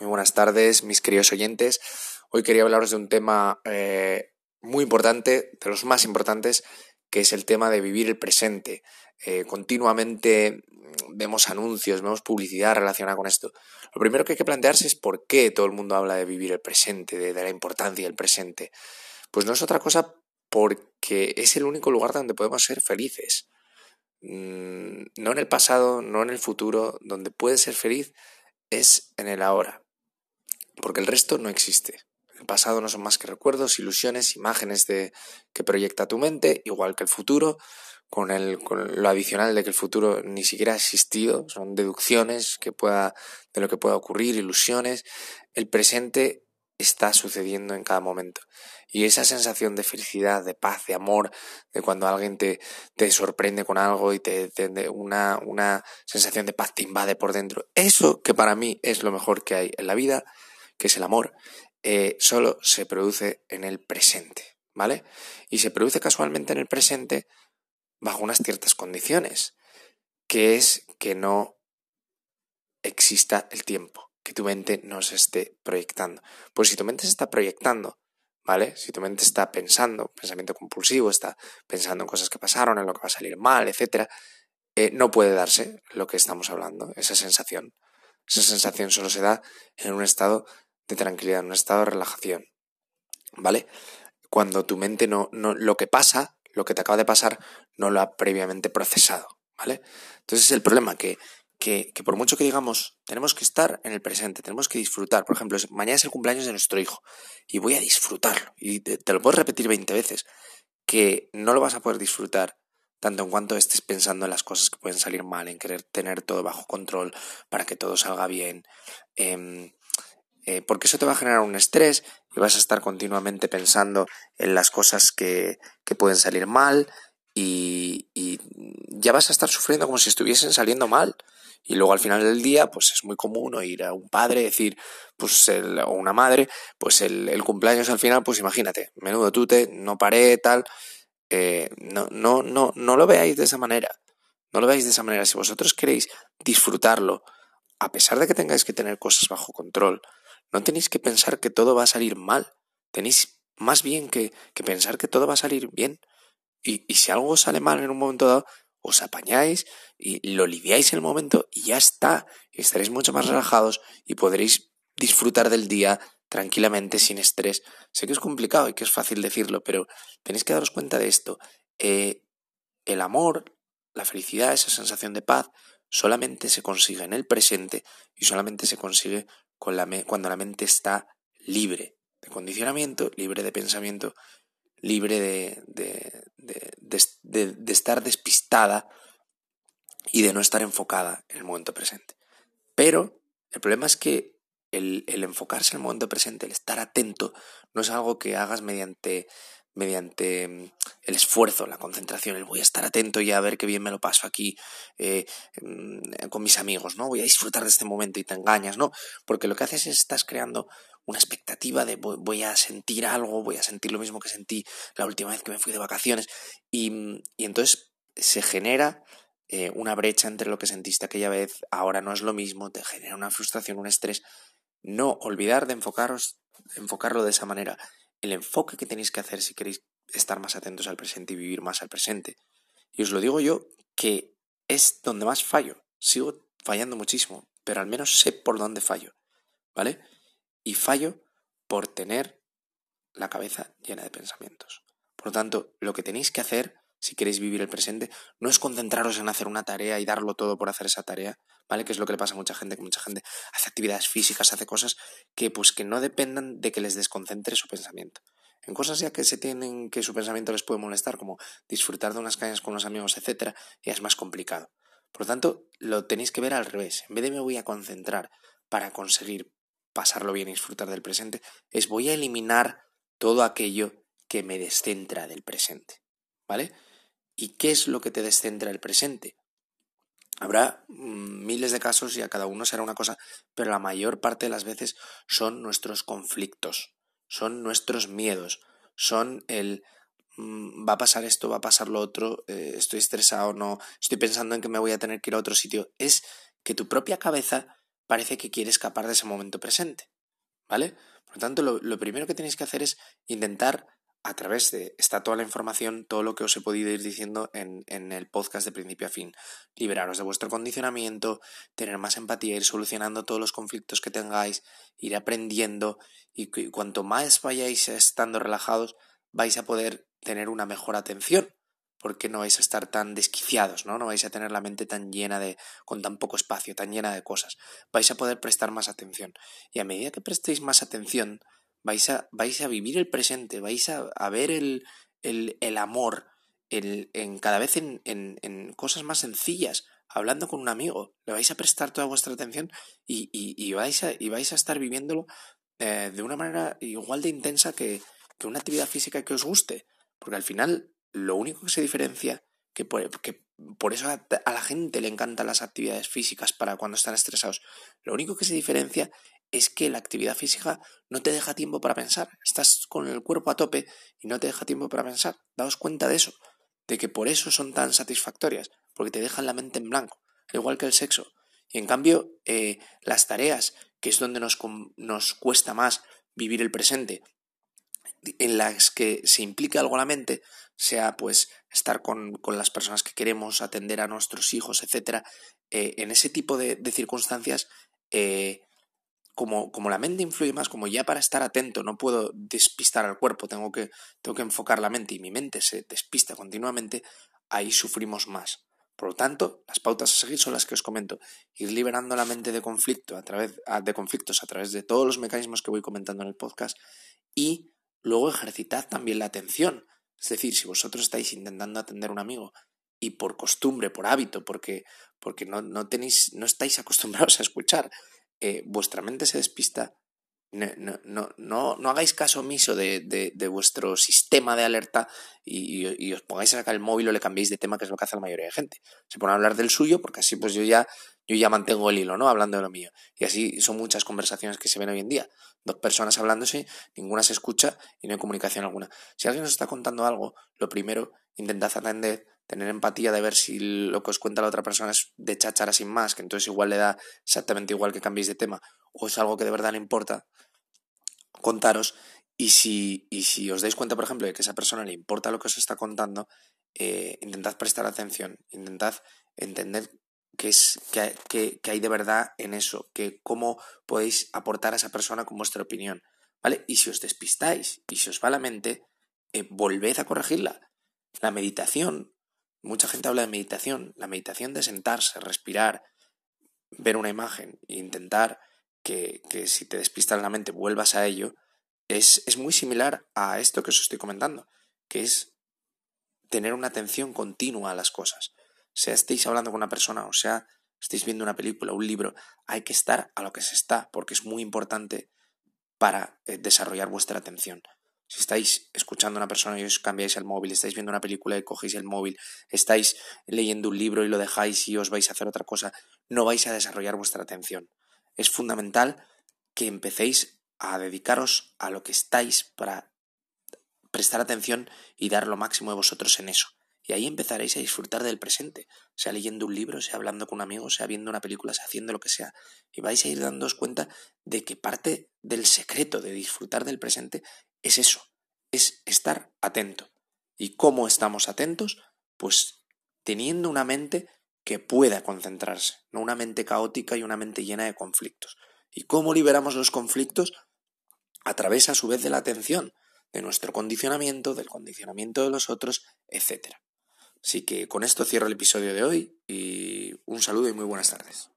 Muy buenas tardes, mis queridos oyentes. Hoy quería hablaros de un tema eh, muy importante, de los más importantes, que es el tema de vivir el presente. Eh, continuamente vemos anuncios, vemos publicidad relacionada con esto. Lo primero que hay que plantearse es por qué todo el mundo habla de vivir el presente, de, la importancia del presente. Pues no es otra cosa porque es el único lugar donde podemos ser felices. Mm, no en el pasado, no en el futuro, donde puedes ser feliz es en el ahora porque el resto no existe. El pasado no son más que recuerdos, ilusiones, imágenes de, que proyecta tu mente, igual que el futuro, con, el, con lo adicional de que el futuro ni siquiera ha existido, son deducciones que pueda, de lo que pueda ocurrir, ilusiones. El presente está sucediendo en cada momento. Y esa sensación de felicidad, de paz, de amor, de cuando alguien te, te sorprende con algo y te, te una, una sensación de paz te invade por dentro, eso que para mí es lo mejor que hay en la vida, que es el amor, eh, solo se produce en el presente, ¿vale? Y se produce casualmente en el presente bajo unas ciertas condiciones, que es que no exista el tiempo, que tu mente no se esté proyectando. Pues si tu mente se está proyectando, ¿vale? Si tu mente está pensando, pensamiento compulsivo, está pensando en cosas que pasaron, en lo que va a salir mal, etc., eh, no puede darse lo que estamos hablando, esa sensación. Esa sensación solo se da en un estado de tranquilidad, en un estado de relajación. ¿Vale? Cuando tu mente no, no, lo que pasa, lo que te acaba de pasar, no lo ha previamente procesado. ¿Vale? Entonces el problema que, que, que por mucho que digamos, tenemos que estar en el presente, tenemos que disfrutar. Por ejemplo, mañana es el cumpleaños de nuestro hijo y voy a disfrutarlo. Y te, lo puedo repetir 20 veces, que no lo vas a poder disfrutar tanto en cuanto estés pensando en las cosas que pueden salir mal, en querer tener todo bajo control para que todo salga bien, eh, eh, porque eso te va a generar un estrés y vas a estar continuamente pensando en las cosas que, que pueden salir mal y, ya vas a estar sufriendo como si estuviesen saliendo mal. Y luego al final del día, pues es muy común oír a un padre decir, pues el, o una madre, pues el, el, cumpleaños al final, pues imagínate, menudo tute, no paré, tal. Eh, no, no, no, no lo veáis de esa manera. No lo veáis de esa manera. Si vosotros queréis disfrutarlo, a pesar de que tengáis que tener cosas bajo control, no tenéis que pensar que todo va a salir mal. Tenéis más bien que, pensar que todo va a salir bien. Y, si algo sale mal en un momento dado, os apañáis y lo lidiáis en el momento y ya está. Estaréis mucho más relajados y podréis disfrutar del día tranquilamente, sin estrés. Sé que es complicado y que es fácil decirlo, pero tenéis que daros cuenta de esto. Eh, el amor, la felicidad, esa sensación de paz, solamente se consigue en el presente y solamente se consigue cuando la mente está libre de condicionamiento, libre de pensamiento, libre de, de, de, de, estar despistada y de no estar enfocada en el momento presente. Pero el problema es que el, el enfocarse en el momento presente, el estar atento, no es algo que hagas mediante mediante mm, el esfuerzo, la concentración, el voy a estar atento y a ver qué bien me lo paso aquí eh, mm, con mis amigos, ¿no? Voy a disfrutar de este momento y te engañas, ¿no? Porque lo que haces es estás creando una expectativa de voy a sentir algo, voy a sentir lo mismo que sentí la última vez que me fui de vacaciones y, mm, entonces se genera eh, una brecha entre lo que sentiste aquella vez, ahora no es lo mismo, te genera una frustración, un estrés. No olvidar de enfocaros, enfocarlo de esa manera el enfoque que tenéis que hacer si queréis estar más atentos al presente y vivir más al presente. Y os lo digo yo que es donde más fallo. Sigo fallando muchísimo, pero al menos sé por dónde fallo. ¿Vale? Y fallo por tener la cabeza llena de pensamientos. Por lo tanto, lo que tenéis que hacer si queréis vivir el presente, no es concentraros en hacer una tarea y darlo todo por hacer esa tarea, ¿vale? Que es lo que le pasa a mucha gente, que mucha gente hace actividades físicas, hace cosas que pues que no dependan de que les desconcentre su pensamiento. En cosas ya que se tienen que su pensamiento les puede molestar, como disfrutar de unas cañas con los amigos, etcétera, ya es más complicado. Por lo tanto, lo tenéis que ver al revés. En vez de me voy a concentrar para conseguir pasarlo bien y disfrutar del presente, es voy a eliminar todo aquello que me descentra del presente. ¿Vale? ¿Y qué es lo que te descentra el presente? Habrá mm, miles de casos y a cada uno será una cosa, pero la mayor parte de las veces son nuestros conflictos, son nuestros miedos, son el mm, va a pasar esto, va a pasar lo otro, eh, estoy estresado, no, estoy pensando en que me voy a tener que ir a otro sitio. Es que tu propia cabeza parece que quiere escapar de ese momento presente, ¿vale? Por lo tanto, lo, lo primero que tenéis que hacer es intentar a través de, está toda la información, todo lo que os he podido ir diciendo en, en, el podcast de principio a fin. Liberaros de vuestro condicionamiento, tener más empatía, ir solucionando todos los conflictos que tengáis, ir aprendiendo y, cuanto más vayáis estando relajados, vais a poder tener una mejor atención porque no vais a estar tan desquiciados, ¿no? No vais a tener la mente tan llena de, con tan poco espacio, tan llena de cosas. Vais a poder prestar más atención. Y a medida que prestéis más atención, vais a, vais a vivir el presente, vais a, a ver el, el, el amor en cada vez en, en, en, cosas más sencillas, hablando con un amigo, le vais a prestar toda vuestra atención y, y, y vais, a, y vais a estar viviéndolo eh, de una manera igual de intensa que, que una actividad física que os guste, porque al final lo único que se diferencia, que por, que por eso a, a la gente le encantan las actividades físicas para cuando están estresados, lo único que se diferencia es que la actividad física no te deja tiempo para pensar. Estás con el cuerpo a tope y no te deja tiempo para pensar. Daos cuenta de eso, de que por eso son tan satisfactorias, porque te dejan la mente en blanco, igual que el sexo. Y en cambio, eh, las tareas, que es donde nos, nos cuesta más vivir el presente, en las que se implica algo la mente, sea pues estar con, con las personas que queremos, atender a nuestros hijos, etc., eh, en ese tipo de, de circunstancias, eh, como, como la mente influye más, como ya para estar atento no puedo despistar al cuerpo, tengo que, tengo que enfocar la mente y mi mente se despista continuamente, ahí sufrimos más. Por lo tanto, las pautas a seguir son las que os comento. Ir liberando la mente de conflicto a través de conflictos a través de todos los mecanismos que voy comentando en el podcast y luego ejercitad también la atención. Es decir, si vosotros estáis intentando atender a un amigo y por costumbre, por hábito, porque, porque no, no, tenéis, no estáis acostumbrados a escuchar, vuestra mente se despista, no, no, no, no hagáis caso omiso de, de, de, vuestro sistema de alerta y, y, y, os pongáis a sacar el móvil o le cambiéis de tema, que es lo que hace la mayoría de gente. Se pone a hablar del suyo porque así pues yo ya, yo ya mantengo el hilo, ¿no? Hablando de lo mío. Y así son muchas conversaciones que se ven hoy en día. Dos personas hablándose, ninguna se escucha y no hay comunicación alguna. Si alguien os está contando algo, lo primero, intentad atender, tener empatía de ver si lo que os cuenta la otra persona es de cháchara sin más, que entonces igual le da exactamente igual que cambiéis de tema, o es algo que de verdad le importa, contaros. Y si, y si os dais cuenta, por ejemplo, de que a esa persona le importa lo que os está contando, eh, intentad prestar atención, intentad entender qué, es, qué, hay de verdad en eso, que cómo podéis aportar a esa persona con vuestra opinión. ¿Vale? Y si os despistáis y si os va la mente, eh, volved a corregirla. La meditación Mucha gente habla de meditación. La meditación de sentarse, respirar, ver una imagen e intentar que, que si te despistas la mente vuelvas a ello, es, es muy similar a esto que os estoy comentando, que es tener una atención continua a las cosas. Sea estéis hablando con una persona o sea estéis viendo una película, un libro, hay que estar a lo que se está, porque es muy importante para eh, desarrollar vuestra atención. Si estáis escuchando a una persona y os cambiáis el móvil, estáis viendo una película y cogéis el móvil, estáis leyendo un libro y lo dejáis y os vais a hacer otra cosa, no vais a desarrollar vuestra atención. Es fundamental que empecéis a dedicaros a lo que estáis para prestar atención y dar lo máximo de vosotros en eso. Y ahí empezaréis a disfrutar del presente, sea leyendo un libro, sea hablando con un amigo, sea viendo una película, sea haciendo lo que sea. Y vais a ir dándoos cuenta de que parte del secreto de disfrutar del presente es eso, es estar atento. ¿Y cómo estamos atentos? Pues teniendo una mente que pueda concentrarse, no una mente caótica y una mente llena de conflictos. ¿Y cómo liberamos los conflictos? A través, a su vez, de la atención, de nuestro condicionamiento, del condicionamiento de los otros, etc. Así que con esto cierro el episodio de hoy y un saludo y muy buenas tardes.